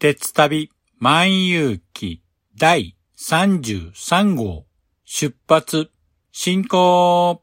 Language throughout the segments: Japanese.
鉄旅万有記第33号出発進行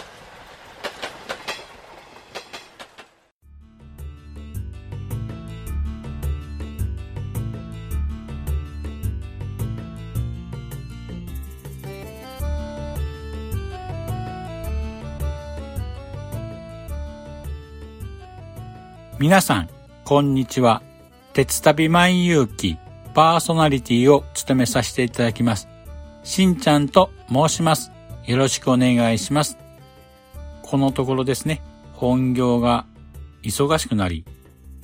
皆さん、こんにちは。鉄旅万有記パーソナリティを務めさせていただきます。しんちゃんと申します。よろしくお願いします。このところですね、本業が忙しくなり、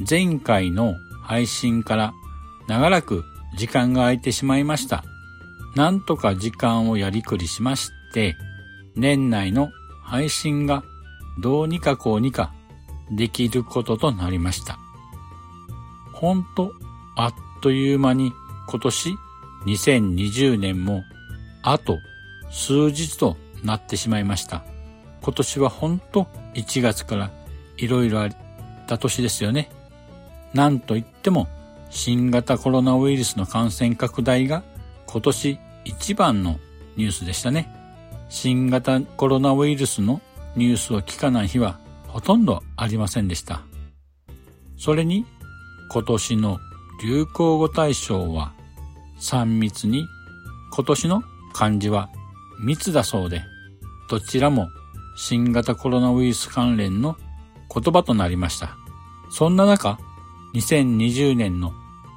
前回の配信から長らく時間が空いてしまいました。なんとか時間をやりくりしまして、年内の配信がどうにかこうにかできることとなりました。ほんと、あっという間に今年2020年もあと数日となってしまいました。今年はほんと1月からいろいろあった年ですよね。なんといっても新型コロナウイルスの感染拡大が今年一番のニュースでしたね。新型コロナウイルスのニュースを聞かない日はほとんどありませんでした。それに今年の流行語大賞は3密に今年の漢字は密だそうで、どちらも新型コロナウイルス関連の言葉となりました。そんな中、2020年の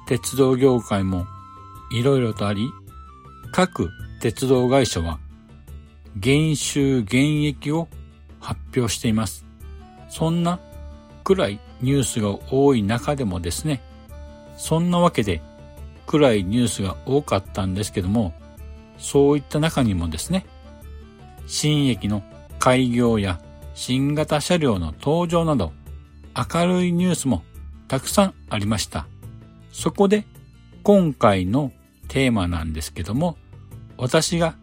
鉄道業界もいろいろとあり、各鉄道会社は減収減益を発表しています。そんな暗いニュースが多い中でもですね、そんなわけで暗いニュースが多かったんですけども、そういった中にもですね、新駅の開業や新型車両の登場など明るいニュースもたくさんありました。そこで今回のテーマなんですけども、私が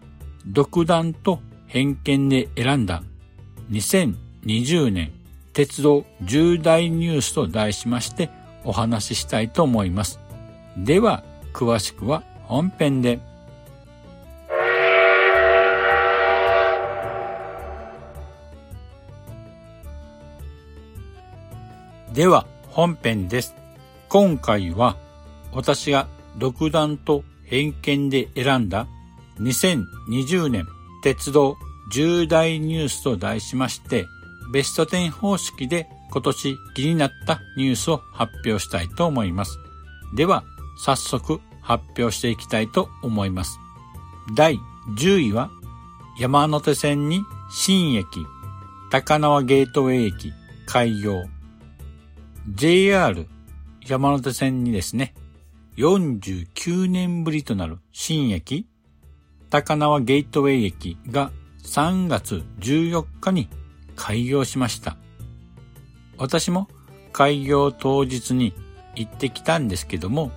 独断と偏見で選んだ2020年鉄道重大ニュースと題しましてお話ししたいと思います。では、詳しくは本編で。では、本編です。今回は私が独断と偏見で選んだ2020年鉄道重大ニュースと題しましてベスト10方式で今年気になったニュースを発表したいと思います。では、早速発表していきたいと思います。第10位は、山手線に新駅、高輪ゲートウェイ駅開業。JR 山手線にですね、49年ぶりとなる新駅、高輪ゲートウェイ駅が3月14日に開業しました。私も開業当日に行ってきたんですけども、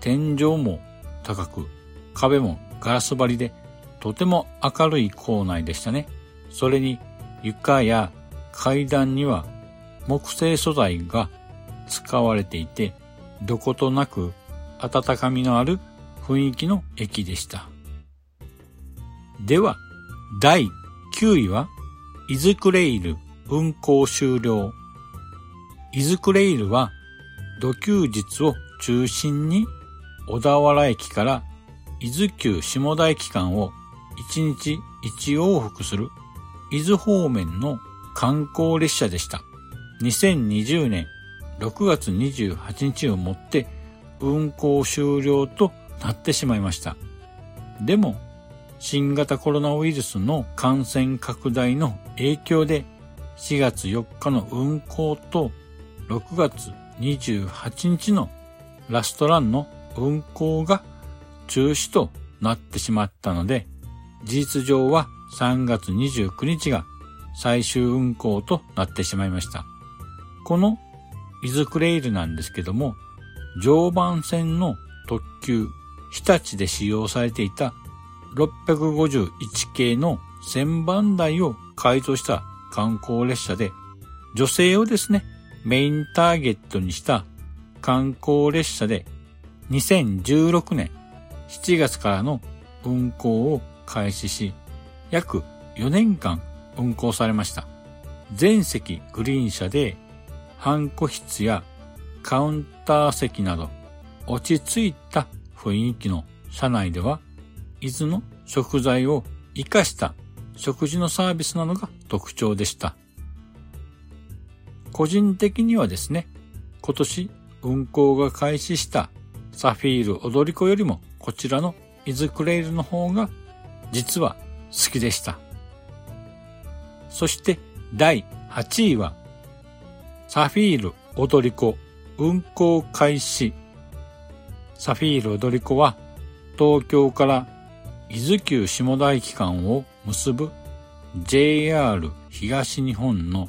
天井も高く、壁もガラス張りで、とても明るい校内でしたね。それに床や階段には木製素材が使われていて、どことなく温かみのある雰囲気の駅でした。では、第9位は、イズクレイル運行終了。イズクレイルは、土休日を中心に小田原駅から伊豆急下田駅間を1日1往復する伊豆方面の観光列車でした。2020年6月28日をもって運行終了となってしまいました。でも、新型コロナウイルスの感染拡大の影響で4月4日の運行と6月28日のラストランの運行が中止となってしまったので、事実上は3月29日が最終運行となってしまいました。このイズクレイルなんですけども、常磐線の特急日立で使用されていた651系の1000番台を改造した観光列車で、女性をですね、メインターゲットにした観光列車で2016年7月からの運行を開始し、約4年間運行されました。全席グリーン車で、ハンコ室やカウンター席など、落ち着いた雰囲気の車内では、伊豆の食材を活かした食事のサービスなのが特徴でした。個人的にはですね、今年運行が開始したサフィール踊り子よりもこちらのイズクレイルの方が実は好きでした。そして第8位はサフィール踊り子運行開始。サフィール踊り子は東京から伊豆急下田駅間を結ぶ JR 東日本の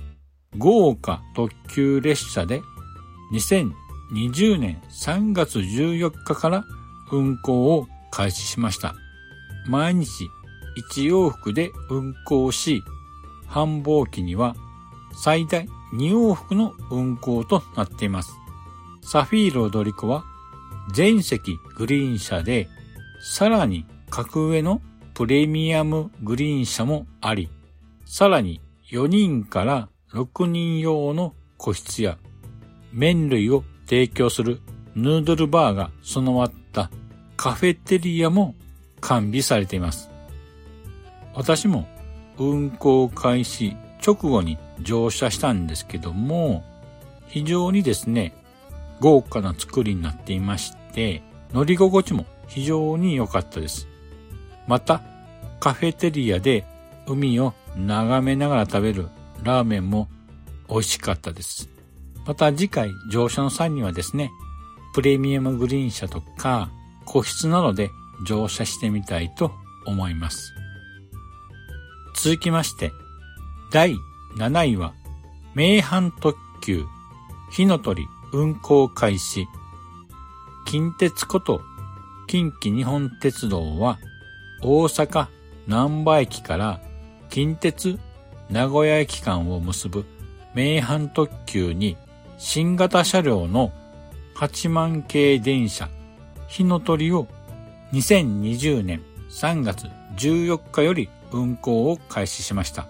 豪華特急列車で2020年3月14日から運行を開始しました。毎日1往復で運行し、繁忙期には最大2往復の運行となっています。サフィール踊り子は全席グリーン車で、さらに格上のプレミアムグリーン車もあり、さらに4人から6人用の個室や麺類を提供するヌードルバーが備わったカフェテリアも完備されています。私も運行開始直後に乗車したんですけども、非常にですね、豪華な作りになっていまして、乗り心地も非常に良かったです。また、カフェテリアで海を眺めながら食べるラーメンも美味しかったです。また次回乗車の際にはですね、プレミアムグリーン車とか個室などで乗車してみたいと思います。続きまして、第7位は、名阪特急、火の鳥運行開始。近鉄こと近畿日本鉄道は、大阪南波駅から近鉄名古屋駅間を結ぶ名阪特急に新型車両の8万系電車火の鳥を2020年3月14日より運行を開始しました。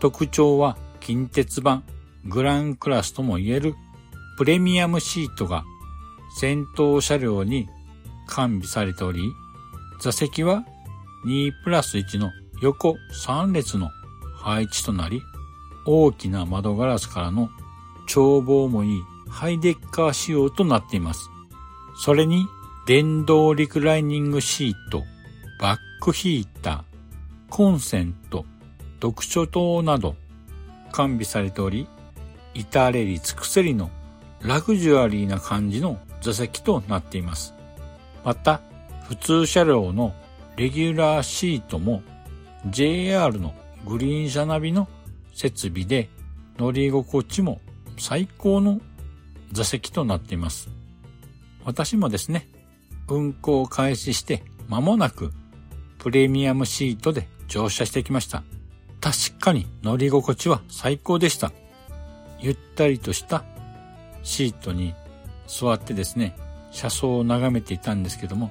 特徴は近鉄版グランクラスとも言えるプレミアムシートが先頭車両に完備されており、座席は2プラス1の横3列の配置となり、大きな窓ガラスからの眺望もいいハイデッカー仕様となっています。それに電動リクライニングシート、バックヒーター、コンセント、読書灯など完備されており、至れり尽くせりのラグジュアリーな感じの座席となっています。また、普通車両のレギュラーシートも JR のグリーン車ナビの設備で乗り心地も最高の座席となっています。私もですね、運行開始して間もなくプレミアムシートで乗車してきました。確かに乗り心地は最高でした。ゆったりとしたシートに座ってですね、車窓を眺めていたんですけども、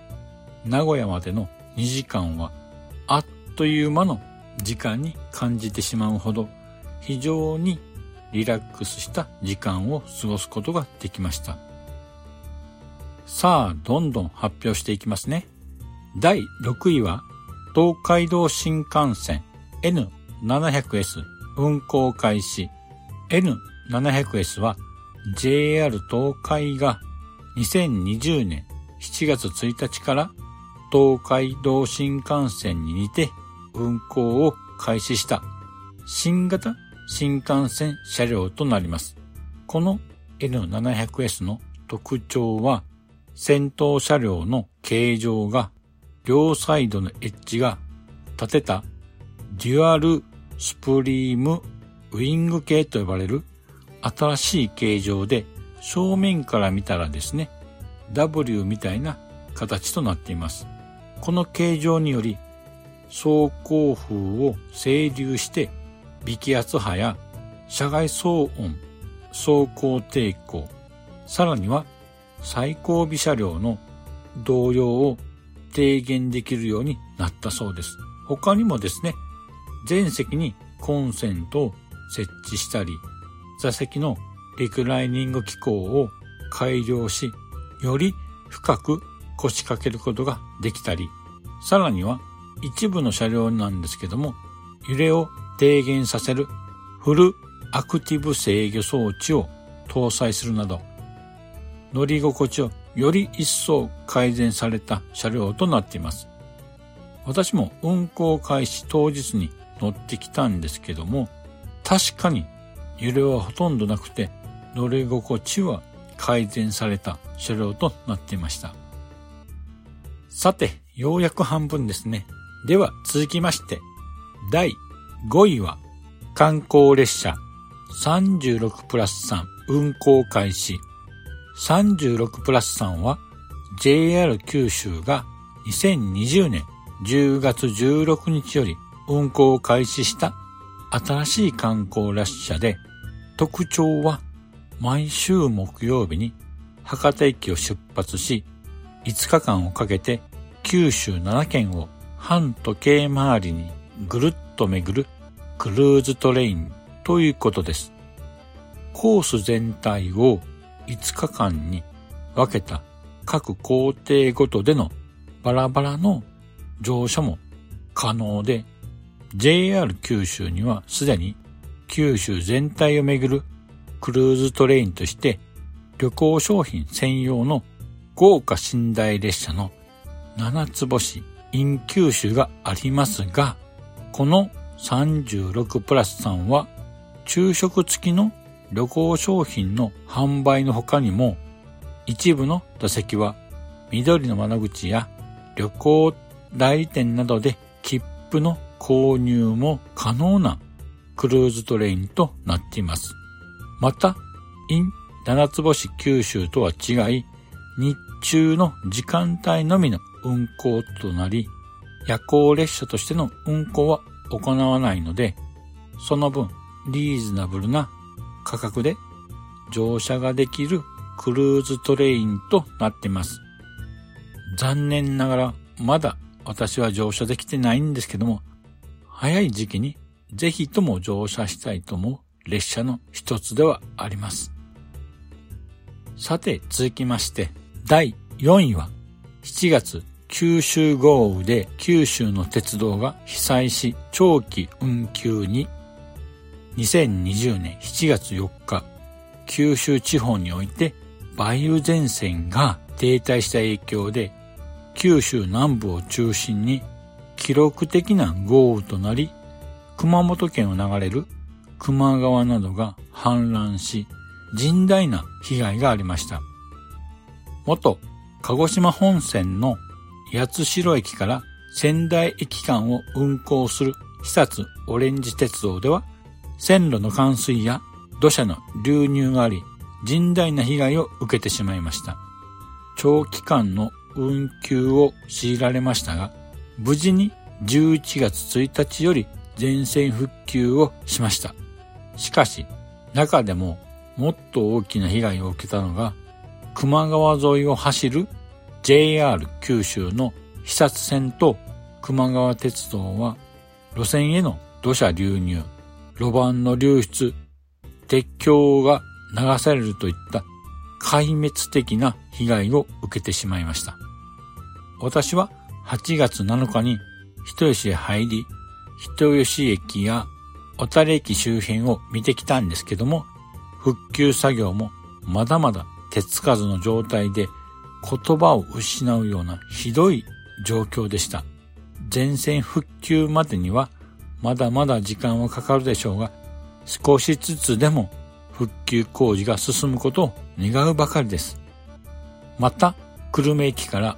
名古屋までの2時間はあっという間の時間に感じてしまうほど非常にリラックスした時間を過ごすことができました。さあ、どんどん発表していきますね。第6位は、東海道新幹線 N700S 運行開始。N700S は JR 東海が2020年7月1日から東海道新幹線にて運行を開始した新型新幹線車両となります。この N700S の特徴は先頭車両の形状が両サイドのエッジが立てたデュアルスプリームウィング形と呼ばれる新しい形状で正面から見たらですね W みたいな形となっています。この形状により走行風を整流して微気圧波や車外騒音、走行抵抗、さらには最後尾車両の動揺を低減できるようになったそうです。他にもですね、全席にコンセントを設置したり、座席のリクライニング機構を改良し、より深く腰掛けることができたり、さらには一部の車両なんですけども、揺れを低減させるフルアクティブ制御装置を搭載するなど、乗り心地をより一層改善された車両となっています。私も運行開始当日に乗ってきたんですけども、確かに揺れはほとんどなくて乗り心地は改善された車両となっていました。さて、ようやく半分ですね。では続きまして、第5位は観光列車36プラス3運行開始。36プラス3は JR 九州が2020年10月16日より運行を開始した新しい観光列車で特徴は毎週木曜日に博多駅を出発し5日間をかけて九州7県を半時計回りにぐるっと巡るクルーズトレインということです。コース全体を5日間に分けた各工程ごとでのバラバラの乗車も可能で、JR 九州にはすでに九州全体を巡るクルーズトレインとして旅行商品専用の豪華寝台列車の七つ星 in 九州がありますが、この36プラスさんは昼食付きの旅行商品の販売の他にも一部の座席は緑の窓口や旅行代理店などで切符の購入も可能なクルーズトレインとなっています。また、in 七つ星九州とは違い、日中の時間帯のみの運行となり、夜行列車としての運行は行わないので、その分リーズナブルな価格で乗車ができるクルーズトレインとなっています。残念ながらまだ私は乗車できてないんですけども、早い時期にぜひとも乗車したいと思う列車の一つではあります。さて続きまして第4位は7月九州豪雨で九州の鉄道が被災し長期運休に2020年7月4日九州地方において梅雨前線が停滞した影響で九州南部を中心に記録的な豪雨となり熊本県を流れる球磨川などが氾濫し甚大な被害がありました。元鹿児島本線の八代駅から仙台駅間を運行する久津オレンジ鉄道では線路の冠水や土砂の流入があり甚大な被害を受けてしまいました。長期間の運休を強いられましたが、無事に11月1日より全線復旧をしました。しかし、中でももっと大きな被害を受けたのが、球磨川沿いを走る JR 九州の視察線と球磨川鉄道は路線への土砂流入、路盤の流出、鉄橋が流されるといった壊滅的な被害を受けてしまいました。私は8月7日に人吉へ入り、人吉駅や小樽駅周辺を見てきたんですけども、復旧作業もまだまだ手つかずの状態で言葉を失うようなひどい状況でした。全線復旧までにはまだまだ時間はかかるでしょうが、少しずつでも復旧工事が進むことを願うばかりです。また、久留米駅から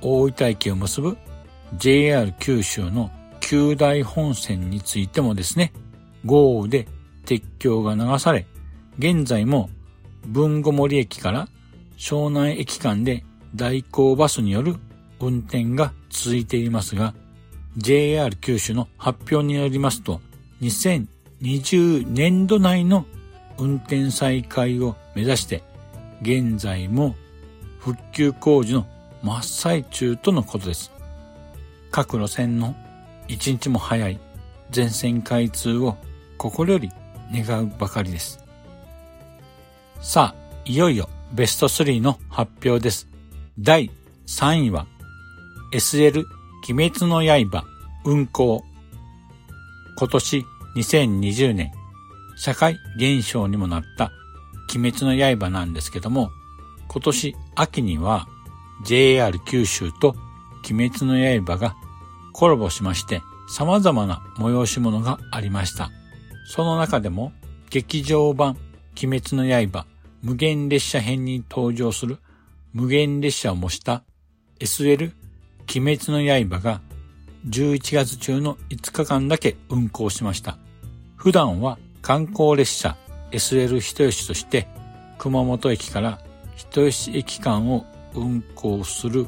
大分駅を結ぶ JR 九州の九大本線についてもですね、豪雨で鉄橋が流され、現在も文後森駅から湘南駅間で代行バスによる運転が続いていますが、JR 九州の発表によりますと、2020年度内の運転再開を目指して、現在も復旧工事の真っ最中とのことです。各路線の一日も早い全線開通を心より願うばかりです。さあ、いよいよベスト3の発表です。第3位は SL 鬼滅の刃運行今年2020年社会現象にもなった鬼滅の刃なんですけども今年秋には JR 九州と鬼滅の刃がコラボしまして様々な催し物がありました。その中でも劇場版鬼滅の刃無限列車編に登場する無限列車を模した SL 鬼滅の刃が11月中の5日間だけ運行しました。普段は観光列車 SL 人吉として熊本駅から人吉駅間を運行する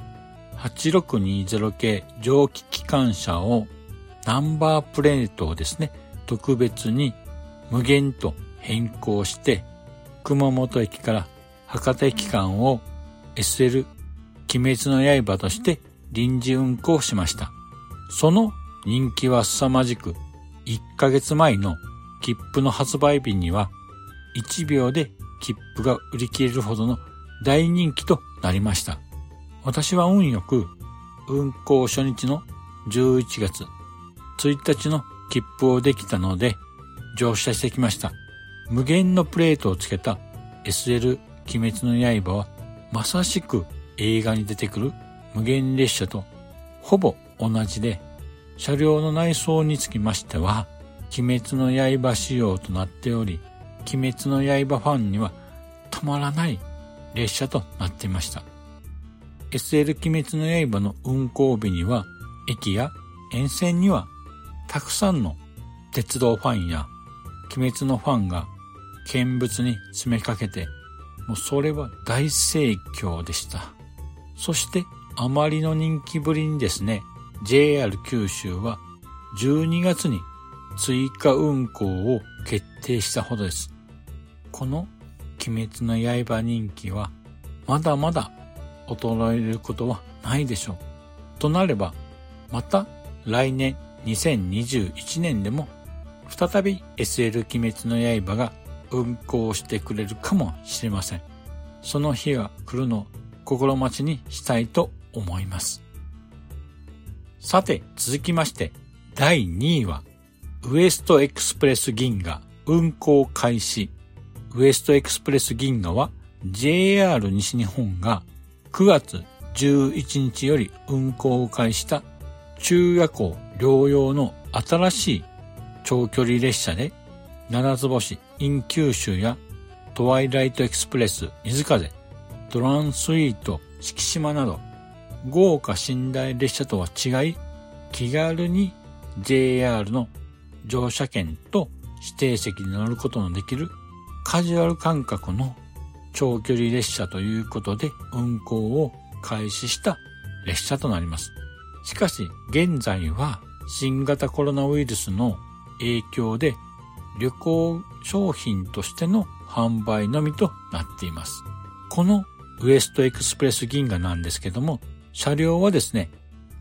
8620系蒸気機関車をナンバープレートをですね、特別に無限と変更して熊本駅から博多駅間を SL 鬼滅の刃として臨時運行しました。その人気は凄まじく、1ヶ月前の切符の発売日には1秒で切符が売り切れるほどの大人気となりました。私は運よく運行初日の11月1日の切符をできたので乗車してきました。無限のプレートをつけた SL 鬼滅の刃はまさしく映画に出てくる無限列車とほぼ同じで車両の内装につきましては鬼滅の刃仕様となっており鬼滅の刃ファンにはたまらない列車となっていました。SL 鬼滅の刃の運行日には駅や沿線にはたくさんの鉄道ファンや鬼滅のファンが見物に詰めかけてもうそれは大盛況でした。そしてあまりの人気ぶりにですね、JR 九州は12月に追加運行を決定したほどです。この鬼滅の刃人気はまだまだ衰えることはないでしょう。となれば、また来年2021年でも再び SL 鬼滅の刃が運行してくれるかもしれません。その日が来るのを心待ちにしたいと思います。さて、続きまして、第2位は、ウエストエクスプレス銀河運行開始。ウエストエクスプレス銀河は JR 西日本が9月11日より運行を開始した中夜行療養の新しい長距離列車で、七つ星イン九州やトワイライトエクスプレス水風、トランスイート四季島など豪華寝台列車とは違い、気軽に JR の乗車券と指定席に乗ることのできるカジュアル感覚の長距離列車ということで運行を開始した列車となります。しかし現在は新型コロナウイルスの影響で旅行商品としての販売のみとなっています。このウエストエクスプレス銀河なんですけども、車両はですね、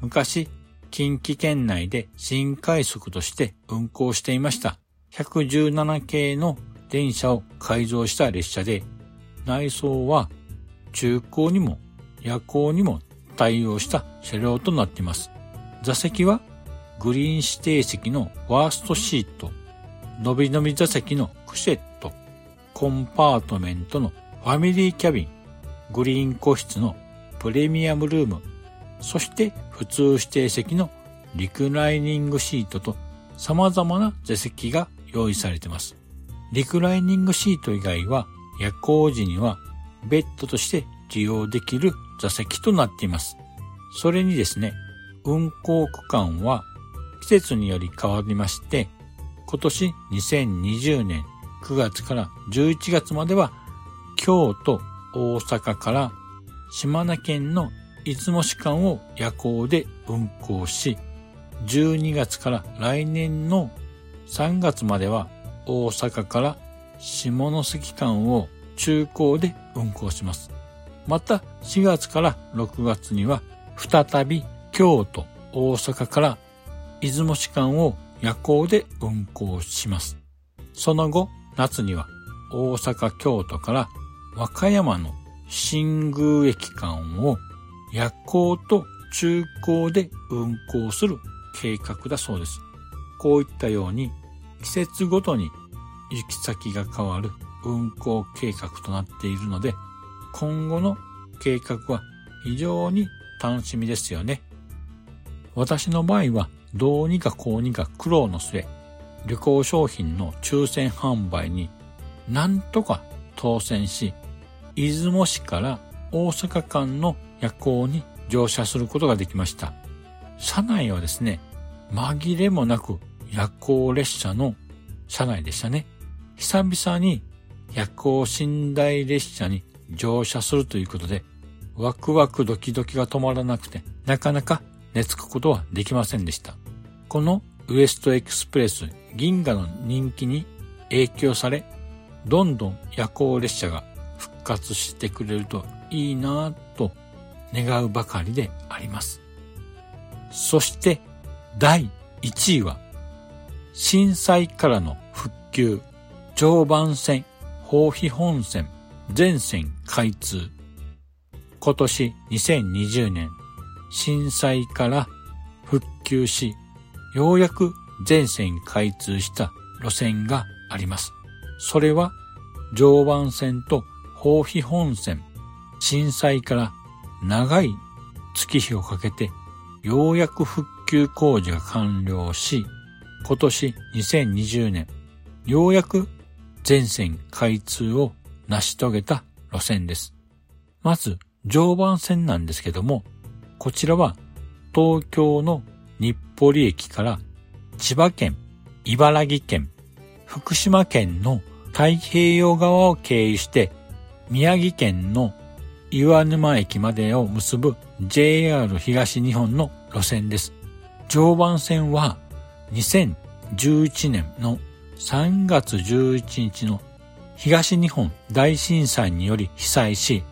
昔近畿圏内で新快速として運行していました117系の電車を改造した列車で、内装は中高にも夜行にも対応した車両となっています。座席はグリーン指定席のワーストシート、伸び伸び座席のクシェット、コンパートメントのファミリーキャビン、グリーン個室のプレミアムルーム、そして普通指定席のリクライニングシートと様々な座席が用意されています。リクライニングシート以外は夜行時にはベッドとして利用できる座席となっています。それにですね、運行区間は季節により変わりまして、今年2020年9月から11月までは京都、大阪から島根県の出雲市間を夜行で運行し、12月から来年の3月までは大阪から下関間を中高で運行します。また4月から6月には再び京都、大阪から出雲市間を夜行で運行します。その後、夏には大阪、京都から和歌山の新宮駅間を夜行と中高で運行する計画だそうです。こういったように季節ごとに行き先が変わる運行計画となっているので、今後の計画は非常に楽しみですよね。私の場合はどうにかこうにか苦労の末、旅行商品の抽選販売になんとか当選し、出雲市から大阪間の夜行に乗車することができました。車内はですね、紛れもなく夜行列車の車内でしたね。久々に夜行寝台列車に乗車するということで、ワクワクドキドキが止まらなくて、なかなか寝つくことはできませんでした。このウエストエクスプレス銀河の人気に影響され、どんどん夜行列車が復活してくれるといいなぁと願うばかりであります。そして第1位は震災からの復旧常磐線豊肥本線全線開通今年2020年震災から復旧しようやく全線開通した路線があります。それは常磐線と豊肥本線震災から長い月日をかけてようやく復旧工事が完了し、今年2020年、ようやく全線開通を成し遂げた路線です。まず、常磐線なんですけども、こちらは東京の日暮里駅から千葉県、茨城県、福島県の太平洋側を経由して宮城県の岩沼駅までを結ぶ JR 東日本の路線です。常磐線は2011年の3月11日の東日本大震災により被災し、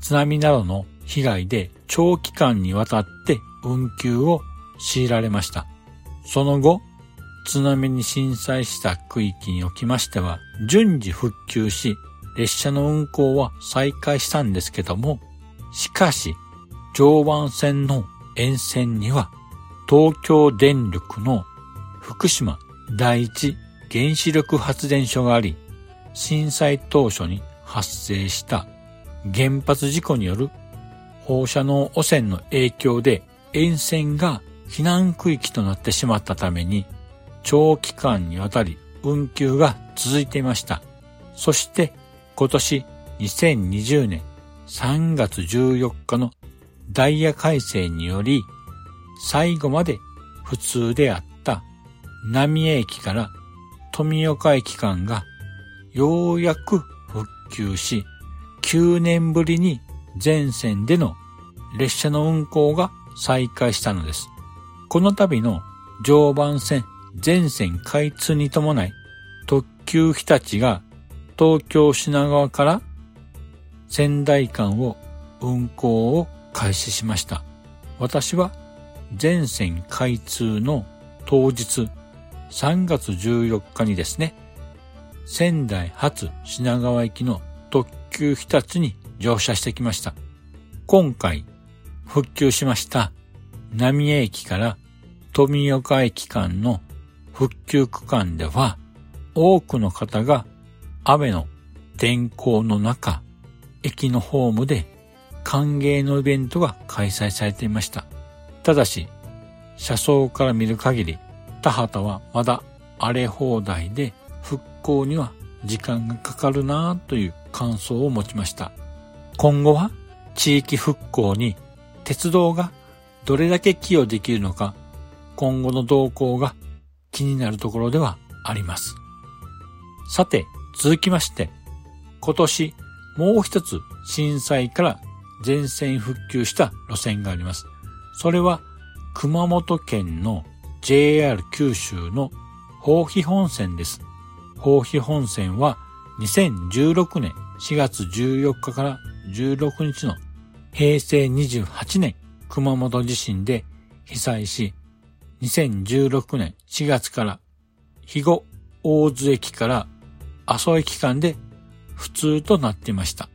津波などの被害で長期間にわたって運休を強いられました。その後、津波に震災した区域におきましては、順次復旧し、列車の運行は再開したんですけども、しかし、常磐線の沿線には、東京電力の福島第一原子力発電所があり、震災当初に発生した原発事故による放射能汚染の影響で沿線が避難区域となってしまったために長期間にわたり運休が続いていました。そして今年2020年3月14日のダイヤ改正により最後まで普通であった浪江駅から富岡駅間がようやく復旧し9年ぶりに全線での列車の運行が再開したのです。この度の常磐線全線開通に伴い、特急日立が東京品川から仙台間を運行を開始しました。私は全線開通の当日3月14日にですね、仙台発品川行きの特急日立に乗車してきました。今回復旧しました浪江駅から富岡駅間の復旧区間では多くの方が雨の天候の中、駅のホームで歓迎のイベントが開催されていました。ただし、車窓から見る限り、田畑はまだ荒れ放題で復興には時間がかかるなぁという感想を持ちました。今後は地域復興に鉄道がどれだけ寄与できるのか、今後の動向が気になるところではあります。さて、続きまして、今年もう一つ震災から全線復旧した路線があります。それは熊本県の JR 九州の豊肥本線です。豊肥本線は2016年4月14日から16日の平成28年熊本地震で被災し、2016年4月から肥後大津駅から阿蘇駅間で普通となっていました。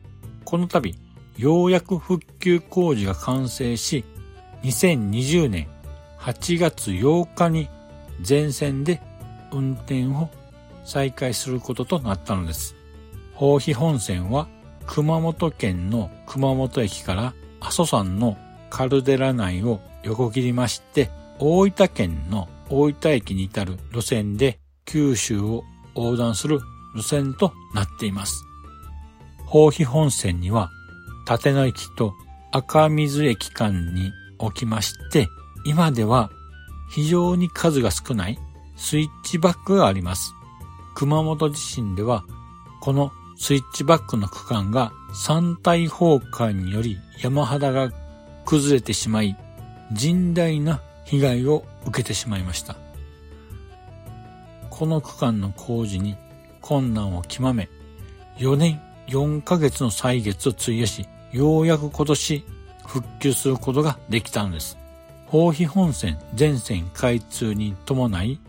この度、ようやく復旧工事が完成し、2020年8月8日に全線で運転を再開することとなったのです。豊肥本線は熊本県の熊本駅から阿蘇山のカルデラ内を横切りまして、大分県の大分駅に至る路線で九州を横断する路線となっています。豊肥本線には立野駅と赤水駅間におきまして、今では非常に数が少ないスイッチバックがあります。熊本地震では、このスイッチバックの区間が山体崩壊により山肌が崩れてしまい、甚大な被害を受けてしまいました。この区間の工事に困難を極め、4年4ヶ月の歳月を費やし、ようやく今年復旧することができたのです。豊肥本線全線開通に伴い、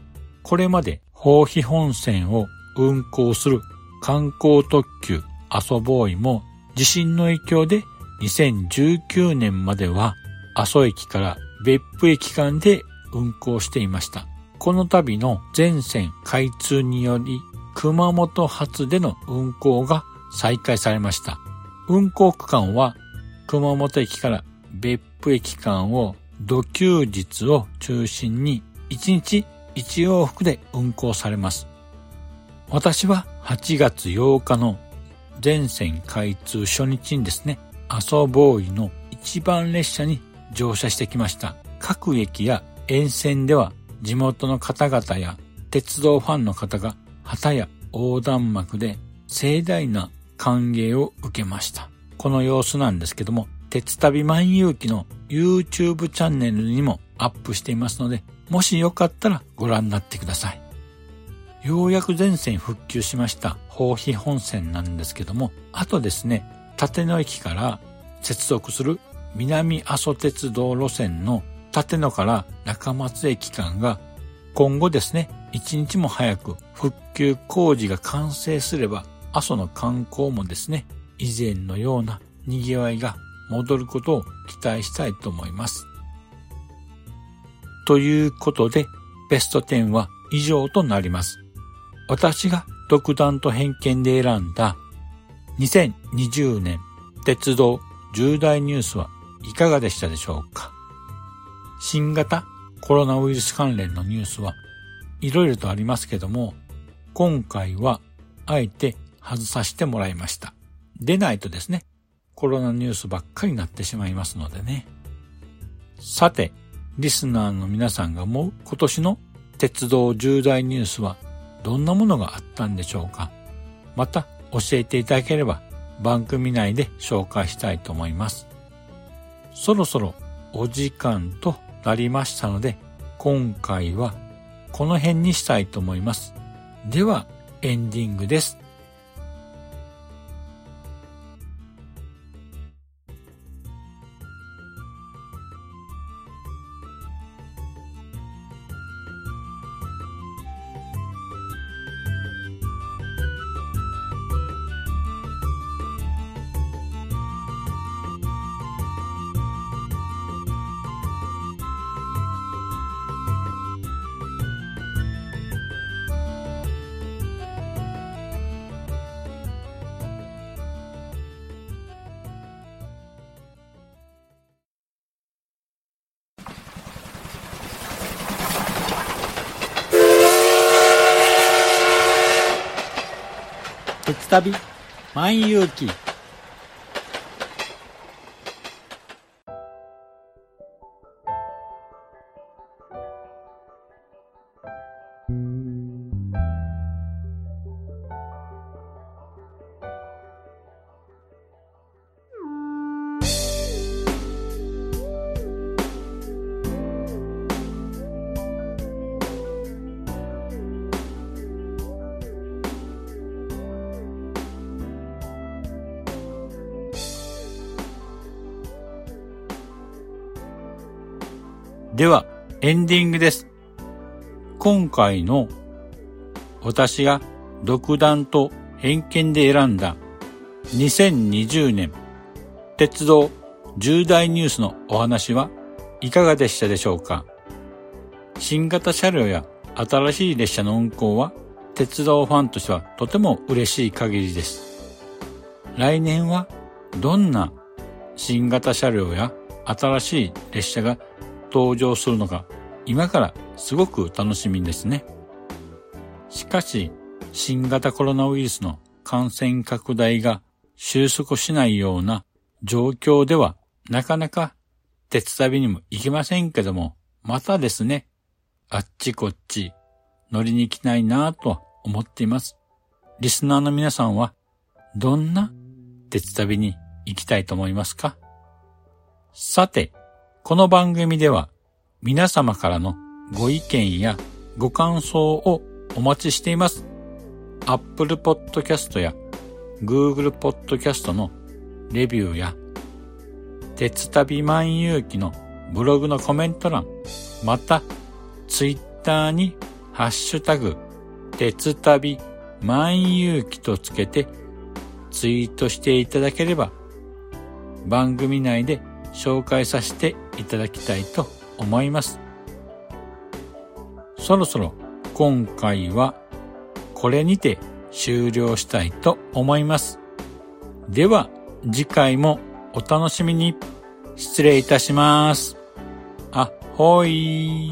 これまで豊肥本線を運行する観光特急阿蘇ボーイも地震の影響で2019年までは阿蘇駅から別府駅間で運行していました。この度の全線開通により熊本発での運行が再開されました。運行区間は熊本駅から別府駅間を土休日を中心に1日1往復で運行されます。私は8月8日の全線開通初日にですね、阿蘇ボーイの一番列車に乗車してきました。各駅や沿線では地元の方々や鉄道ファンの方が旗や横断幕で盛大な歓迎を受けました。この様子なんですけども、鉄旅万有記の YouTube チャンネルにもアップしていますので、もしよかったらご覧になってください。ようやく全線復旧しました豊肥本線なんですけども、あとですね、立野駅から接続する南阿蘇鉄道路線の立野から中松駅間が今後ですね、一日も早く復旧工事が完成すれば阿蘇の観光もですね、以前のような賑わいが戻ることを期待したいと思います。ということで、ベスト10は以上となります。私が独断と偏見で選んだ2020年鉄道重大ニュースはいかがでしたでしょうか？新型コロナウイルス関連のニュースはいろいろとありますけども、今回はあえて外させてもらいました。でないとですね、コロナニュースばっかりになってしまいますのでね。さて、リスナーの皆さんが思う今年の鉄道重大ニュースはどんなものがあったんでしょうか？また教えていただければ番組内で紹介したいと思います。そろそろお時間となりましたので、今回はこの辺にしたいと思います。では、エンディングです。鉄旅万有記エンディングです。今回の私が独断と偏見で選んだ2020年鉄道重大ニュースのお話はいかがでしたでしょうか？新型車両や新しい列車の運行は鉄道ファンとしてはとても嬉しい限りです。来年はどんな新型車両や新しい列車が登場するのが今からすごく楽しみですね。しかし、新型コロナウイルスの感染拡大が収束しないような状況ではなかなか鉄旅にも行けませんけども、またですね、あっちこっち乗りに行きたいなぁと思っています。リスナーの皆さんはどんな鉄旅に行きたいと思いますか？さて、この番組では皆様からのご意見やご感想をお待ちしています。Apple Podcast や Google Podcast のレビューや鉄旅万有記のブログのコメント欄、また Twitter にハッシュタグ鉄旅万有記とつけてツイートしていただければ番組内で紹介させていただきたいと思います。そろそろ今回はこれにて終了したいと思います。では次回もお楽しみに失礼いたします。あ、ほい